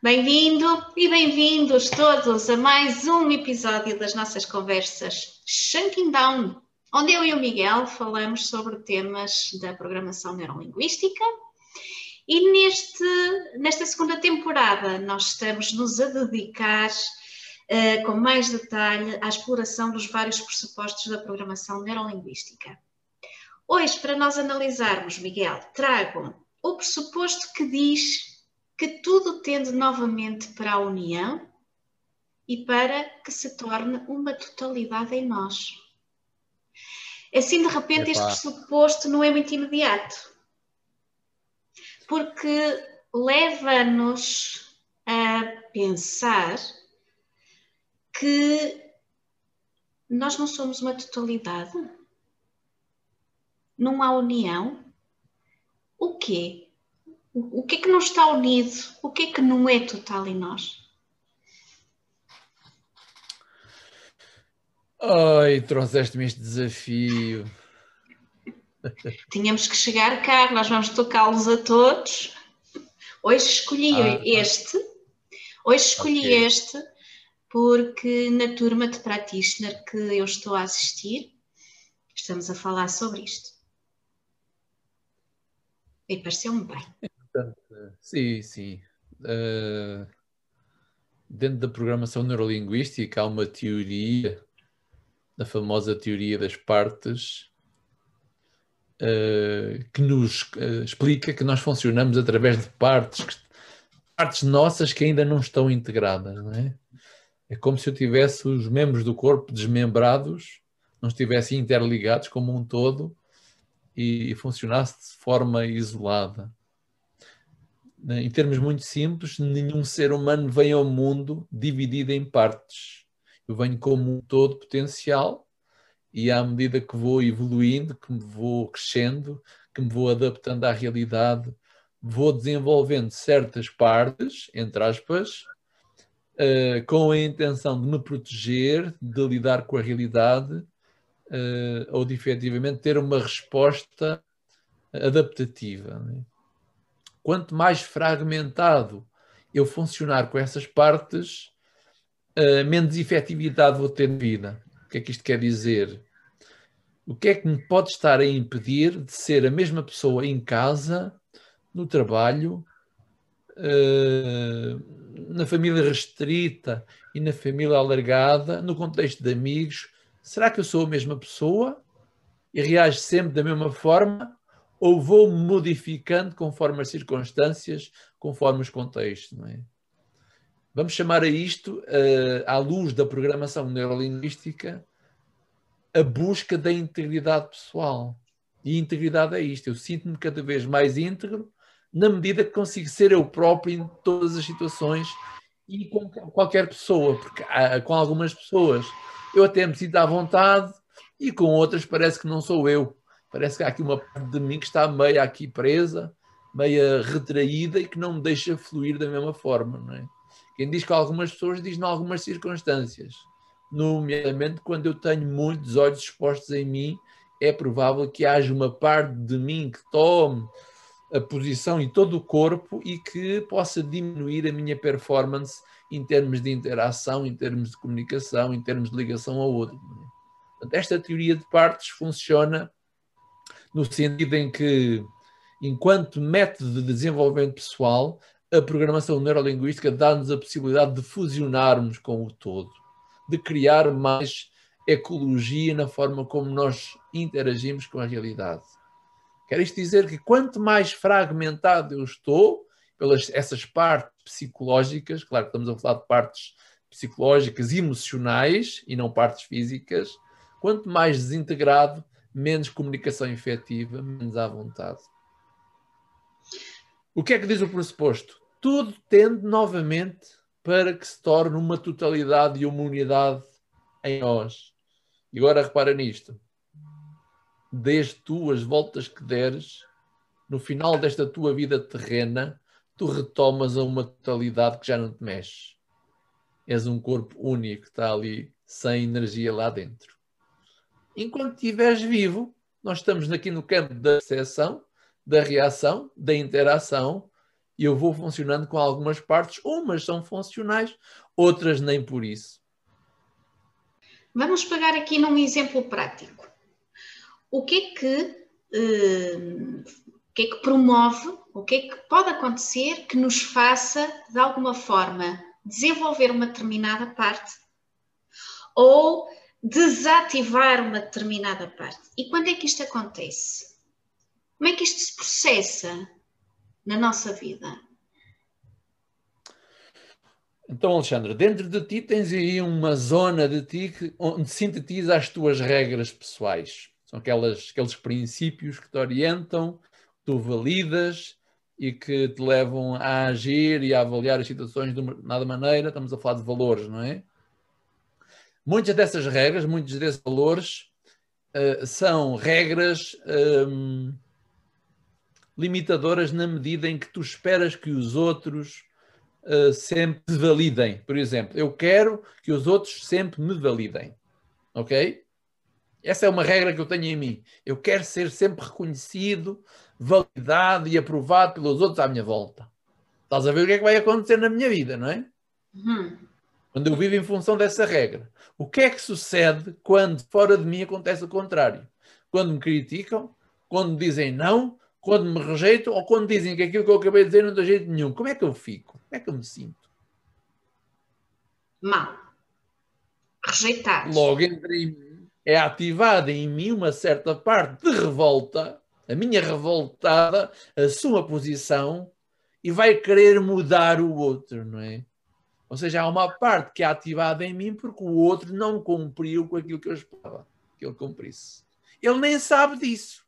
Bem-vindo e bem-vindos todos a mais um episódio das nossas conversas Shunking Down, onde eu e o Miguel falamos sobre temas da programação neurolinguística. E neste, nesta segunda temporada nós estamos-nos a dedicar uh, com mais detalhe à exploração dos vários pressupostos da programação neurolinguística. Hoje, para nós analisarmos, Miguel, trago o pressuposto que diz que tudo tende novamente para a união e para que se torne uma totalidade em nós. Assim, de repente, Epa. este pressuposto não é muito imediato, porque leva-nos a pensar que nós não somos uma totalidade, não há união. O quê? O que é que não está unido? O que é que não é total em nós? Ai, trouxeste-me este desafio. Tínhamos que chegar cá, nós vamos tocá-los a todos. Hoje escolhi ah, este, hoje escolhi okay. este, porque na turma de practitioner que eu estou a assistir, estamos a falar sobre isto. E pareceu-me bem. Sim, sim. Uh, dentro da programação neurolinguística há uma teoria, a famosa teoria das partes, uh, que nos uh, explica que nós funcionamos através de partes, que, partes nossas que ainda não estão integradas, não é? É como se eu tivesse os membros do corpo desmembrados, não estivessem interligados como um todo e, e funcionasse de forma isolada. Né, em termos muito simples, nenhum ser humano vem ao mundo dividido em partes. Eu venho como um todo potencial e à medida que vou evoluindo, que me vou crescendo, que me vou adaptando à realidade, vou desenvolvendo certas partes, entre aspas, uh, com a intenção de me proteger, de lidar com a realidade, uh, ou de efetivamente ter uma resposta adaptativa. Né? Quanto mais fragmentado eu funcionar com essas partes, uh, menos efetividade vou ter na vida. O que é que isto quer dizer? O que é que me pode estar a impedir de ser a mesma pessoa em casa, no trabalho, uh, na família restrita e na família alargada, no contexto de amigos? Será que eu sou a mesma pessoa e reajo sempre da mesma forma? Ou vou modificando conforme as circunstâncias, conforme os contextos, não é? Vamos chamar a isto, uh, à luz da programação neurolinguística, a busca da integridade pessoal. E integridade é isto, eu sinto-me cada vez mais íntegro na medida que consigo ser eu próprio em todas as situações e com qualquer pessoa, porque com algumas pessoas eu até me sinto à vontade e com outras parece que não sou eu parece que há aqui uma parte de mim que está meio aqui presa, meia retraída e que não me deixa fluir da mesma forma, não é? Quem diz que algumas pessoas diz em algumas circunstâncias, nomeadamente quando eu tenho muitos olhos expostos em mim, é provável que haja uma parte de mim que tome a posição em todo o corpo e que possa diminuir a minha performance em termos de interação, em termos de comunicação, em termos de ligação ao outro. É? Esta teoria de partes funciona no sentido em que, enquanto método de desenvolvimento pessoal, a programação neurolinguística dá-nos a possibilidade de fusionarmos com o todo, de criar mais ecologia na forma como nós interagimos com a realidade. Quer isto dizer que quanto mais fragmentado eu estou, pelas essas partes psicológicas, claro que estamos a falar de partes psicológicas emocionais e não partes físicas, quanto mais desintegrado, menos comunicação efetiva, menos à vontade. O que é que diz o pressuposto? Tudo tende novamente para que se torne uma totalidade e uma unidade em nós. E agora repara nisto. Desde tu as voltas que deres, no final desta tua vida terrena, tu retomas a uma totalidade que já não te mexe. És um corpo único que está ali sem energia lá dentro. Enquanto estiveres vivo, nós estamos aqui no campo da percepção, da reação, da interação, e eu vou funcionando com algumas partes, umas são funcionais, outras nem por isso. Vamos pegar aqui num exemplo prático. O que é que, o que, é que promove, o que é que pode acontecer que nos faça, de alguma forma, desenvolver uma determinada parte ou desativar uma determinada parte? E quando é que isto acontece? Como é que isto se processa na nossa vida? Então, Alexandre, dentro de ti tens aí uma zona de ti que, onde sintetiza as tuas regras pessoais. São aquelas, aqueles princípios que te orientam, que tu validas e que te levam a agir e a avaliar as situações de uma maneira. Estamos a falar de valores, não é? Muitas dessas regras, muitos desses valores uh, são regras um, limitadoras na medida em que tu esperas que os outros uh, sempre te validem. Por exemplo, eu quero que os outros sempre me validem. Ok? Essa é uma regra que eu tenho em mim. Eu quero ser sempre reconhecido, validado e aprovado pelos outros à minha volta. Estás a ver o que é que vai acontecer na minha vida, não é? Uhum. Quando eu vivo em função dessa regra. O que é que sucede quando fora de mim acontece o contrário? Quando me criticam, quando me dizem não, quando me rejeitam ou quando dizem que aquilo que eu acabei de dizer não dá jeito nenhum. Como é que eu fico? Como é que eu me sinto? Mal. Rejeitado. Logo entre mim é ativada em mim uma certa parte de revolta, a minha revoltada assume a posição e vai querer mudar o outro, não é? Ou seja, há uma parte que é ativada em mim porque o outro não cumpriu com aquilo que eu esperava que ele cumprisse. Ele nem sabe disso,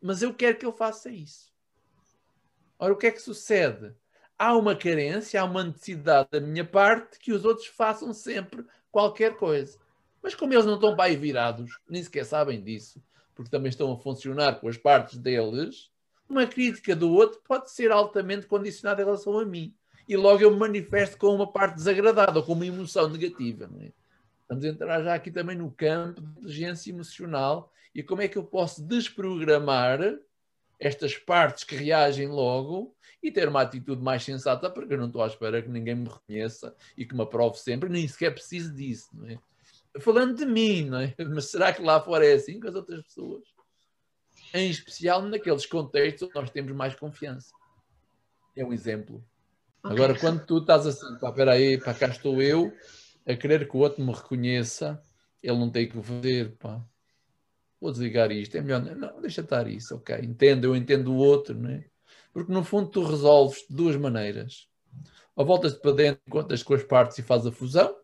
mas eu quero que ele faça isso. Ora, o que é que sucede? há uma carência, há uma necessidade da minha parte que os outros façam sempre qualquer coisa. Mas como eles não estão aí virados, nem sequer sabem disso, porque também estão a funcionar com as partes deles, uma crítica do outro pode ser altamente condicionada em relação a mim. E logo eu me manifesto com uma parte desagradável, com uma emoção negativa. É? Vamos entrar já aqui também no campo de inteligência emocional e como é que eu posso desprogramar estas partes que reagem logo e ter uma atitude mais sensata, porque eu não estou à espera que ninguém me reconheça e que me aprove sempre, nem sequer preciso disso, não é? Falando de mim, não é? Mas será que lá fora é assim com as outras pessoas? Em especial naqueles contextos onde nós temos mais confiança. É um exemplo. Agora, quando tu estás assim, pá, espera aí, pá, cá estou eu, a querer que o outro me reconheça, ele não tem que fazer, pá. Vou desligar isto, é melhor, não, deixa estar isso, ok, entendo, eu entendo o outro, não é? Porque no fundo tu resolves de duas maneiras. Ou voltas para dentro, contas com as partes e fazes a fusão.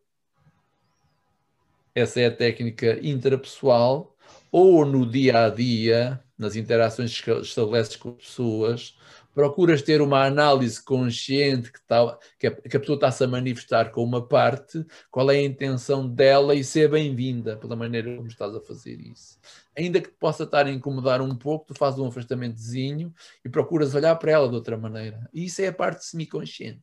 Essa é a técnica intrapessoal. Ou no dia a dia, nas interações que estabeleces com pessoas, procuras ter uma análise consciente que, tá, que, a, que a pessoa está-se a manifestar com uma parte, qual é a intenção dela e ser bem-vinda pela maneira como estás a fazer isso. Ainda que te possa estar a incomodar um pouco, tu fazes um afastamentozinho e procuras olhar para ela de outra maneira. E isso é a parte semiconsciente.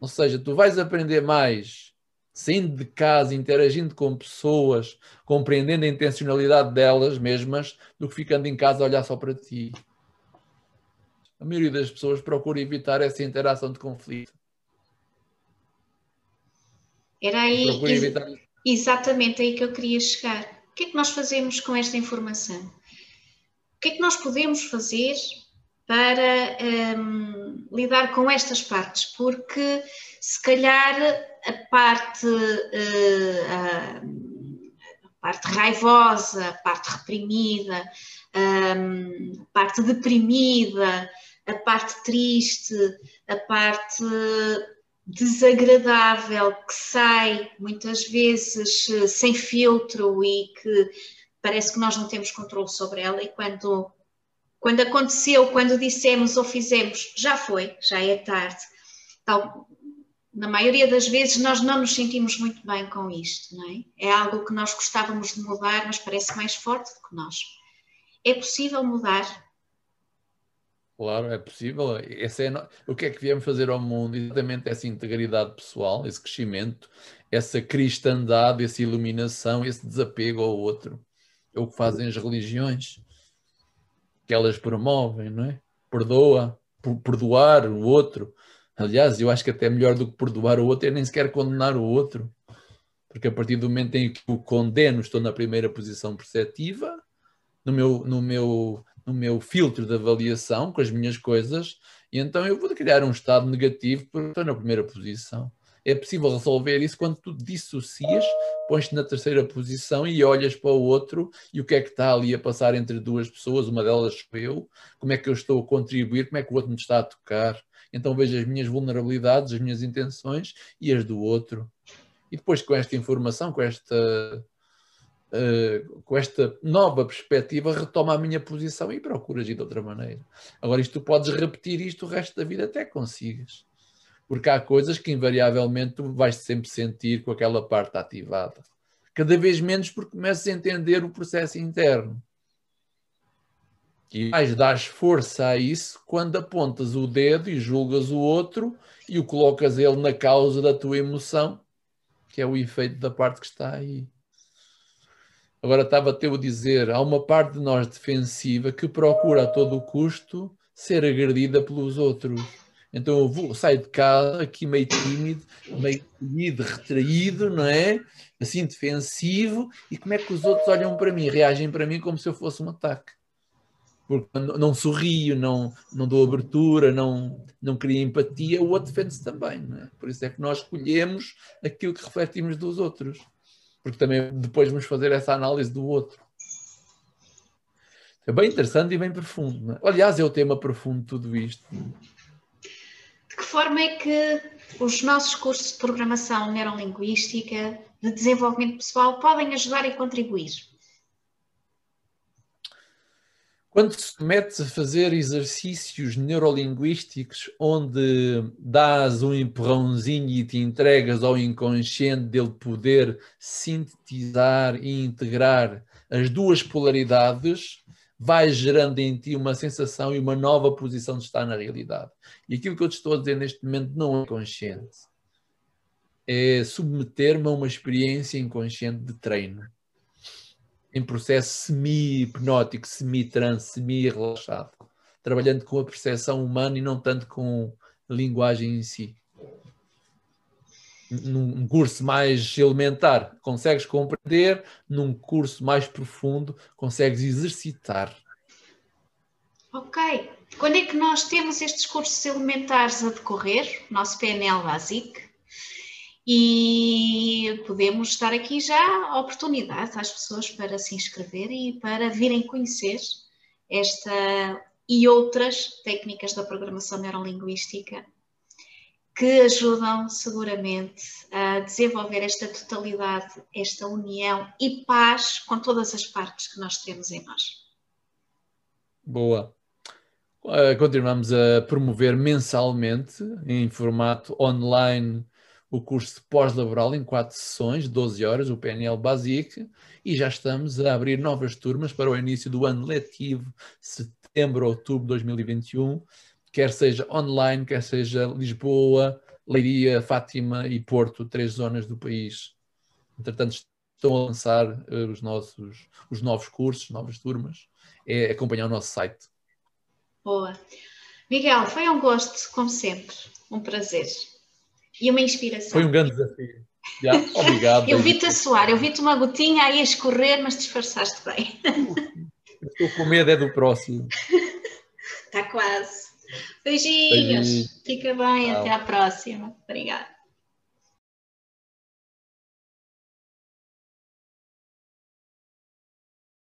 Ou seja, tu vais aprender mais saindo de casa, interagindo com pessoas, compreendendo a intencionalidade delas mesmas, do que ficando em casa a olhar só para ti a maioria das pessoas procura evitar essa interação de conflito. Era aí evitar... exatamente aí que eu queria chegar. O que é que nós fazemos com esta informação? O que é que nós podemos fazer para um, lidar com estas partes? Porque se calhar a parte, uh, a, parte raivosa, a parte reprimida, um, a parte deprimida, a parte triste, a parte desagradável que sai muitas vezes eh, sem filtro e que parece que nós não temos controle sobre ela e quando quando aconteceu, quando dissemos ou fizemos, já foi, já é tarde. Tal, na maioria das vezes nós não nos sentimos muito bem com isto, não é? É algo que nós gostávamos de mudar, mas parece mais forte do que nós. É possível mudar? Claro, é possível. É no... O que é que viemos fazer ao mundo? Exatamente essa integridade pessoal, esse crescimento, essa cristandade, essa iluminação, esse desapego ao outro. É o que fazem as religiões, que elas promovem, não é? Perdoa, perdoar o outro, Aliás, eu acho que até melhor do que perdoar o outro é nem sequer condenar o outro. Porque a partir do momento em que o condeno, estou na primeira posição perceptiva, no meu, no meu, no meu filtro de avaliação, com as minhas coisas, e então eu vou criar um estado negativo porque estou na primeira posição. É possível resolver isso quando tu dissocias, pões-te na terceira posição e olhas para o outro e o que é que está ali a passar entre duas pessoas, uma delas sou eu, como é que eu estou a contribuir, como é que o outro me está a tocar, então vejo as minhas vulnerabilidades, as minhas intenções e as do outro. E depois com esta informação, com esta, uh, com esta nova perspectiva, retoma a minha posição e procuro agir de outra maneira. Agora, isto tu podes repetir isto o resto da vida até consigas. Porque há coisas que invariavelmente tu vais sempre sentir com aquela parte ativada. Cada vez menos porque começas a entender o processo interno. E mais dás força a isso quando apontas o dedo e julgas o outro e o colocas ele na causa da tua emoção, que é o efeito da parte que está aí. Agora estava a a dizer, há uma parte de nós defensiva que procura a todo custo ser agredida pelos outros. Então eu vou, saio de casa aqui meio tímido, meio tímido, retraído, não é? Assim defensivo, e como é que os outros olham para mim, reagem para mim como se eu fosse um ataque porque não sorrio, não, não dou abertura, não, não crio empatia, o outro defende-se também. É? Por isso é que nós escolhemos aquilo que refletimos dos outros, porque também depois vamos fazer essa análise do outro. É bem interessante e bem profundo. É? Aliás, é o tema profundo de tudo isto. De que forma é que os nossos cursos de programação neurolinguística, de desenvolvimento pessoal, podem ajudar e contribuir? Quando te metes a fazer exercícios neurolinguísticos onde dás um empurrãozinho e te entregas ao inconsciente dele poder sintetizar e integrar as duas polaridades, vai gerando em ti uma sensação e uma nova posição de estar na realidade. E aquilo que eu te estou a dizer neste momento não é consciente. É submeter-me a uma experiência inconsciente de treino em processo semi-hipnótico, semi-trance, semi-relaxado, trabalhando com a percepção humana e não tanto com a linguagem em si. Num curso mais elementar, consegues compreender, num curso mais profundo, consegues exercitar. Ok. Quando é que nós temos estes cursos elementares a decorrer? Nosso PNL Basic? e podemos dar aqui já oportunidade às pessoas para se inscreverem e para virem conhecer esta e outras técnicas da programação neurolinguística que ajudam seguramente a desenvolver esta totalidade, esta união e paz com todas as partes que nós temos em nós. Boa. Uh, continuamos a promover mensalmente em formato online o curso pós-laboral em quatro sessões, 12 horas, o PNL Basic, e já estamos a abrir novas turmas para o início do ano letivo, setembro, outubro de 2021, quer seja online, quer seja Lisboa, Leiria, Fátima e Porto, três zonas do país. Entretanto, estão a lançar uh, os, nossos, os novos cursos, novas turmas. É acompanhar o nosso site. Boa. Miguel, foi um gosto, como sempre. Um prazer e uma inspiração. Foi um grande desafio. Yeah, obrigado. eu vi-te a suar, eu vi-te uma gotinha aí a escorrer, mas disfarçaste bem. Estou com medo é do próximo. Está quase. Beijinhos. Beijinhos. Fica bem, Tchau. até à próxima. Obrigada.